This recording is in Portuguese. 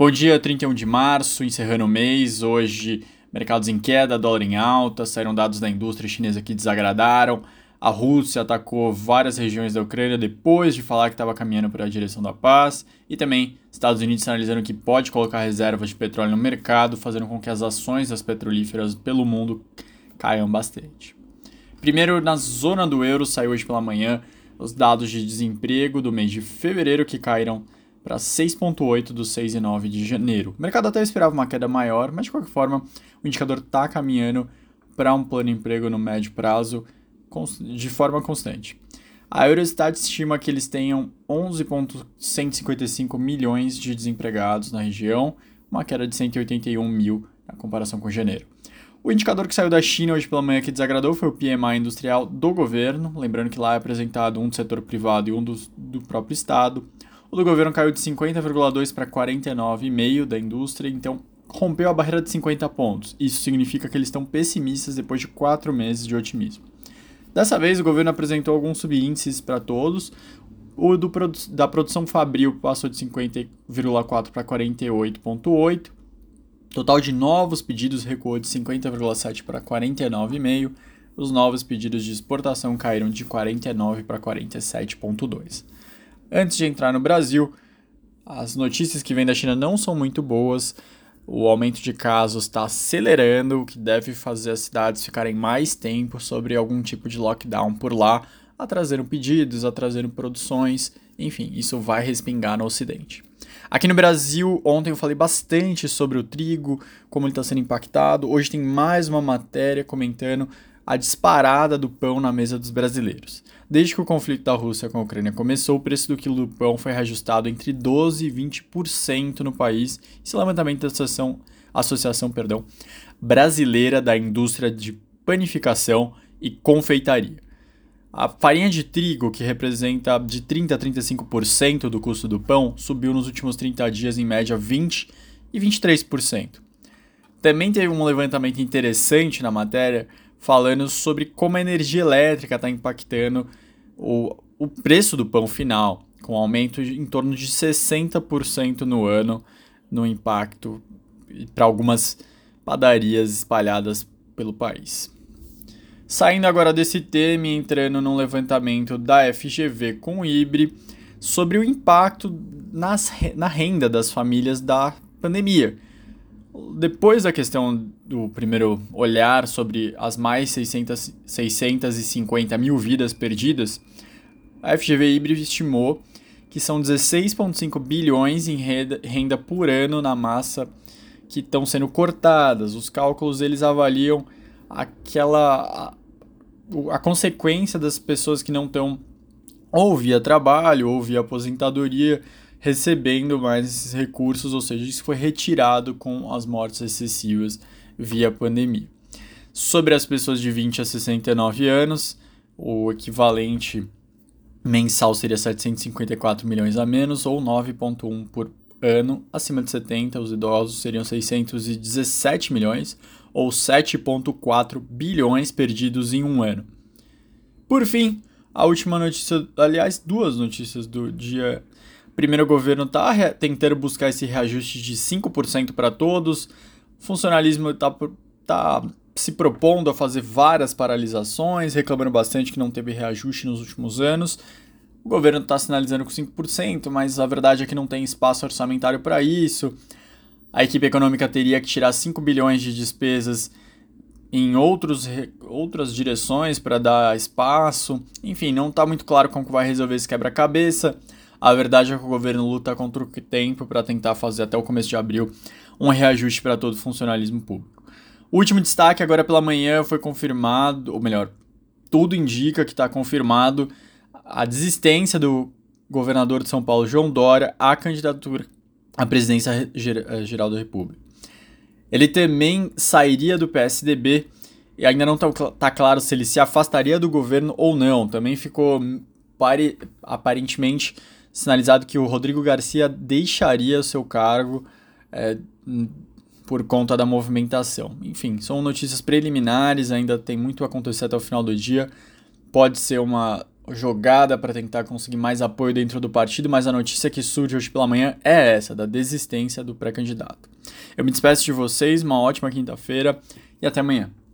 Bom dia, 31 de março, encerrando o mês. Hoje, mercados em queda, dólar em alta, saíram dados da indústria chinesa que desagradaram. A Rússia atacou várias regiões da Ucrânia depois de falar que estava caminhando para a direção da paz. E também Estados Unidos sinalizando que pode colocar reservas de petróleo no mercado, fazendo com que as ações das petrolíferas pelo mundo caiam bastante. Primeiro, na zona do euro, saiu hoje pela manhã os dados de desemprego do mês de fevereiro que caíram para 6,8 dos 6,9 de janeiro. O mercado até esperava uma queda maior, mas de qualquer forma o indicador está caminhando para um plano de emprego no médio prazo de forma constante. A Eurostat estima que eles tenham 11,155 milhões de desempregados na região, uma queda de 181 mil na comparação com janeiro. O indicador que saiu da China hoje pela manhã que desagradou foi o PMI industrial do governo, lembrando que lá é apresentado um do setor privado e um do, do próprio Estado. O do governo caiu de 50,2 para 49,5 da indústria, então rompeu a barreira de 50 pontos. Isso significa que eles estão pessimistas depois de quatro meses de otimismo. Dessa vez, o governo apresentou alguns subíndices para todos. O do, da produção fabril passou de 50,4 para 48,8. Total de novos pedidos recuou de 50,7 para 49,5. Os novos pedidos de exportação caíram de 49 para 47,2. Antes de entrar no Brasil, as notícias que vêm da China não são muito boas. O aumento de casos está acelerando, o que deve fazer as cidades ficarem mais tempo sobre algum tipo de lockdown por lá, atrasando pedidos, atrasando produções, enfim, isso vai respingar no Ocidente. Aqui no Brasil, ontem eu falei bastante sobre o trigo, como ele está sendo impactado. Hoje tem mais uma matéria comentando a disparada do pão na mesa dos brasileiros. Desde que o conflito da Rússia com a Ucrânia começou, o preço do quilo do pão foi reajustado entre 12% e 20% no país. Esse levantamento da Associação, Associação perdão, Brasileira da Indústria de Panificação e Confeitaria. A farinha de trigo, que representa de 30% a 35% do custo do pão, subiu nos últimos 30 dias em média 20% e 23%. Também teve um levantamento interessante na matéria falando sobre como a energia elétrica está impactando o, o preço do pão final, com aumento de, em torno de 60% no ano no impacto para algumas padarias espalhadas pelo país. Saindo agora desse tema e entrando num levantamento da FGV com o IBRE sobre o impacto nas, na renda das famílias da pandemia depois da questão do primeiro olhar sobre as mais 600, 650 mil vidas perdidas, a FGV Híbrido estimou que são 16,5 bilhões em renda, por ano na massa que estão sendo cortadas. Os cálculos eles avaliam aquela a, a consequência das pessoas que não estão ou via trabalho ou via aposentadoria recebendo mais esses recursos, ou seja, isso foi retirado com as mortes excessivas via pandemia. Sobre as pessoas de 20 a 69 anos, o equivalente mensal seria 754 milhões a menos, ou 9,1 por ano. Acima de 70, os idosos seriam 617 milhões, ou 7,4 bilhões perdidos em um ano. Por fim, a última notícia, aliás, duas notícias do dia Primeiro, o governo está tentando buscar esse reajuste de 5% para todos. O funcionalismo está tá se propondo a fazer várias paralisações, reclamando bastante que não teve reajuste nos últimos anos. O governo está sinalizando com 5%, mas a verdade é que não tem espaço orçamentário para isso. A equipe econômica teria que tirar 5 bilhões de despesas em outros, outras direções para dar espaço. Enfim, não está muito claro como vai resolver esse quebra-cabeça. A verdade é que o governo luta contra o tempo para tentar fazer até o começo de abril um reajuste para todo o funcionalismo público. O último destaque agora pela manhã foi confirmado, ou melhor, tudo indica que está confirmado a desistência do governador de São Paulo, João Dória, à candidatura à presidência eh, geral da República. Ele também sairia do PSDB e ainda não está claro se ele se afastaria do governo ou não. Também ficou pare, aparentemente sinalizado que o Rodrigo Garcia deixaria o seu cargo é, por conta da movimentação. Enfim, são notícias preliminares, ainda tem muito a acontecer até o final do dia. Pode ser uma jogada para tentar conseguir mais apoio dentro do partido, mas a notícia que surge hoje pela manhã é essa, da desistência do pré-candidato. Eu me despeço de vocês, uma ótima quinta-feira e até amanhã.